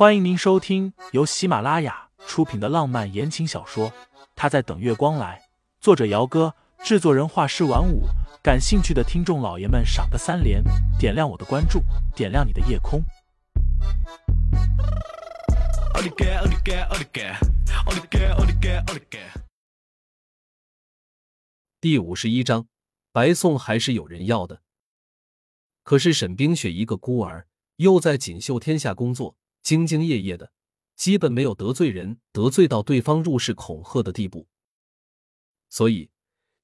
欢迎您收听由喜马拉雅出品的浪漫言情小说《他在等月光来》，作者：姚哥，制作人：画师晚舞。感兴趣的听众老爷们，赏个三连，点亮我的关注，点亮你的夜空。第五十一章，白送还是有人要的。可是沈冰雪一个孤儿，又在锦绣天下工作。兢兢业业的，基本没有得罪人，得罪到对方入室恐吓的地步。所以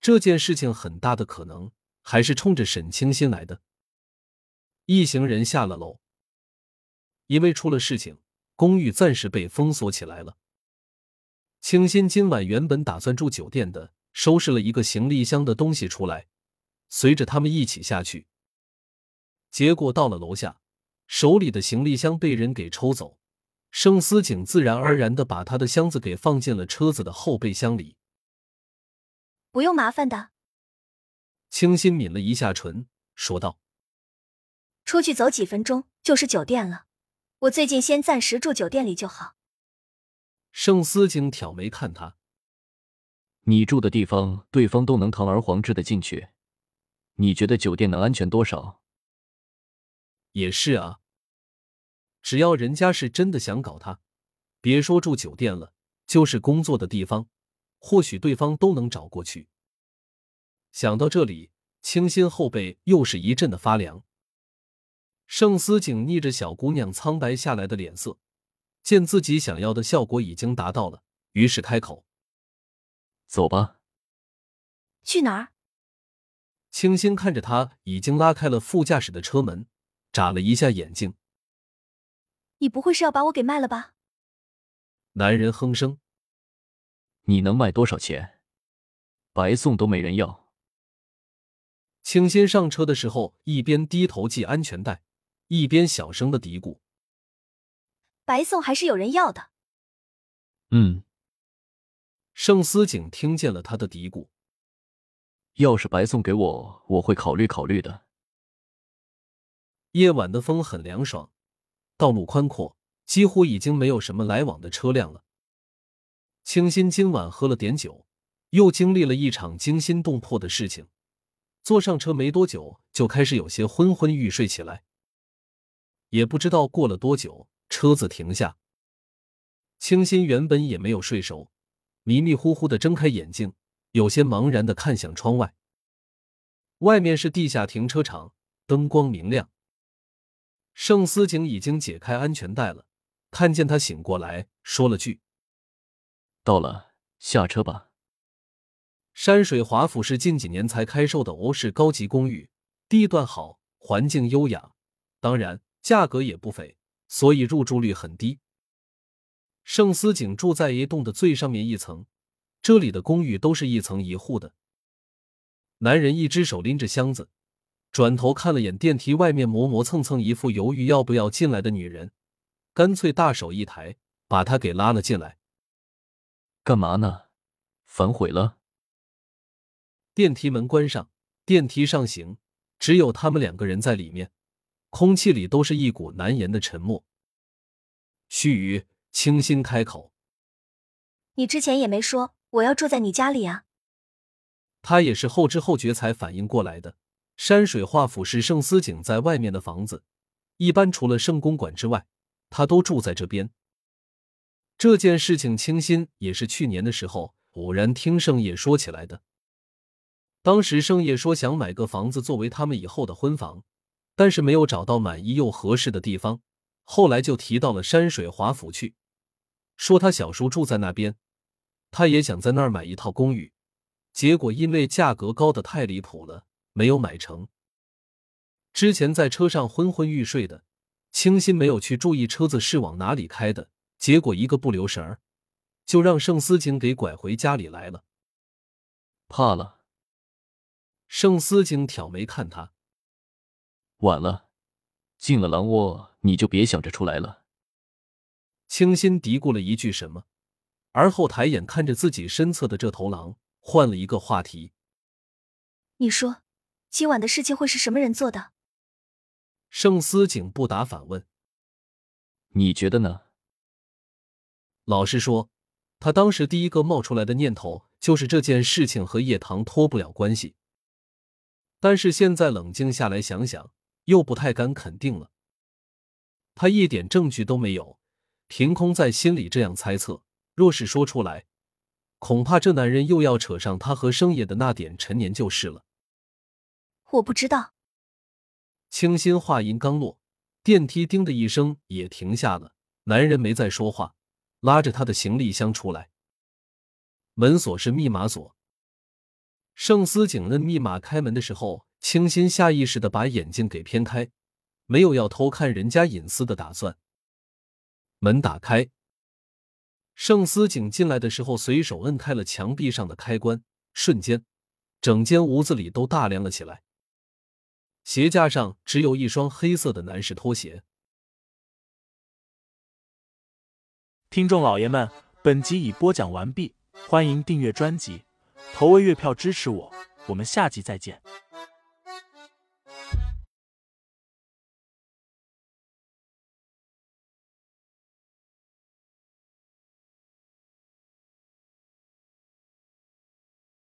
这件事情很大的可能还是冲着沈清新来的。一行人下了楼，因为出了事情，公寓暂时被封锁起来了。清新今晚原本打算住酒店的，收拾了一个行李箱的东西出来，随着他们一起下去。结果到了楼下。手里的行李箱被人给抽走，盛思景自然而然的把他的箱子给放进了车子的后备箱里。不用麻烦的。清新抿了一下唇，说道：“出去走几分钟就是酒店了，我最近先暂时住酒店里就好。”盛思景挑眉看他：“你住的地方，对方都能堂而皇之的进去，你觉得酒店能安全多少？”也是啊，只要人家是真的想搞他，别说住酒店了，就是工作的地方，或许对方都能找过去。想到这里，清新后背又是一阵的发凉。盛思景逆着小姑娘苍白下来的脸色，见自己想要的效果已经达到了，于是开口：“走吧。”去哪儿？清新看着他，已经拉开了副驾驶的车门。眨了一下眼睛，你不会是要把我给卖了吧？男人哼声：“你能卖多少钱？白送都没人要。”清新上车的时候，一边低头系安全带，一边小声的嘀咕：“白送还是有人要的。”嗯。盛思景听见了他的嘀咕：“要是白送给我，我会考虑考虑的。”夜晚的风很凉爽，道路宽阔，几乎已经没有什么来往的车辆了。清新今晚喝了点酒，又经历了一场惊心动魄的事情，坐上车没多久就开始有些昏昏欲睡起来。也不知道过了多久，车子停下。清新原本也没有睡熟，迷迷糊糊的睁开眼睛，有些茫然的看向窗外。外面是地下停车场，灯光明亮。盛思景已经解开安全带了，看见他醒过来，说了句：“到了，下车吧。”山水华府是近几年才开售的欧式高级公寓，地段好，环境优雅，当然价格也不菲，所以入住率很低。盛思景住在一栋的最上面一层，这里的公寓都是一层一户的。男人一只手拎着箱子。转头看了眼电梯外面磨磨蹭蹭、一副犹豫要不要进来的女人，干脆大手一抬，把她给拉了进来。干嘛呢？反悔了？电梯门关上，电梯上行，只有他们两个人在里面，空气里都是一股难言的沉默。须臾，清新开口：“你之前也没说我要住在你家里啊。”他也是后知后觉才反应过来的。山水画府是盛思景在外面的房子，一般除了盛公馆之外，他都住在这边。这件事情，清新也是去年的时候偶然听盛业说起来的。当时盛业说想买个房子作为他们以后的婚房，但是没有找到满意又合适的地方，后来就提到了山水华府去，说他小叔住在那边，他也想在那儿买一套公寓，结果因为价格高的太离谱了。没有买成。之前在车上昏昏欲睡的清新没有去注意车子是往哪里开的，结果一个不留神儿，就让盛思景给拐回家里来了。怕了。盛思景挑眉看他，晚了，进了狼窝你就别想着出来了。清新嘀咕了一句什么，而后抬眼看着自己身侧的这头狼，换了一个话题。你说。今晚的事情会是什么人做的？盛思景不答反问：“你觉得呢？”老实说，他当时第一个冒出来的念头就是这件事情和叶棠脱不了关系。但是现在冷静下来想想，又不太敢肯定了。他一点证据都没有，凭空在心里这样猜测。若是说出来，恐怕这男人又要扯上他和生野的那点陈年旧事了。我不知道。清新话音刚落，电梯叮的一声也停下了。男人没再说话，拉着他的行李箱出来。门锁是密码锁。盛思景摁密码开门的时候，清新下意识的把眼睛给偏开，没有要偷看人家隐私的打算。门打开，盛思景进来的时候，随手摁开了墙壁上的开关，瞬间，整间屋子里都大亮了起来。鞋架上只有一双黑色的男士拖鞋。听众老爷们，本集已播讲完毕，欢迎订阅专辑。投喂月票支持我，我们下集再见。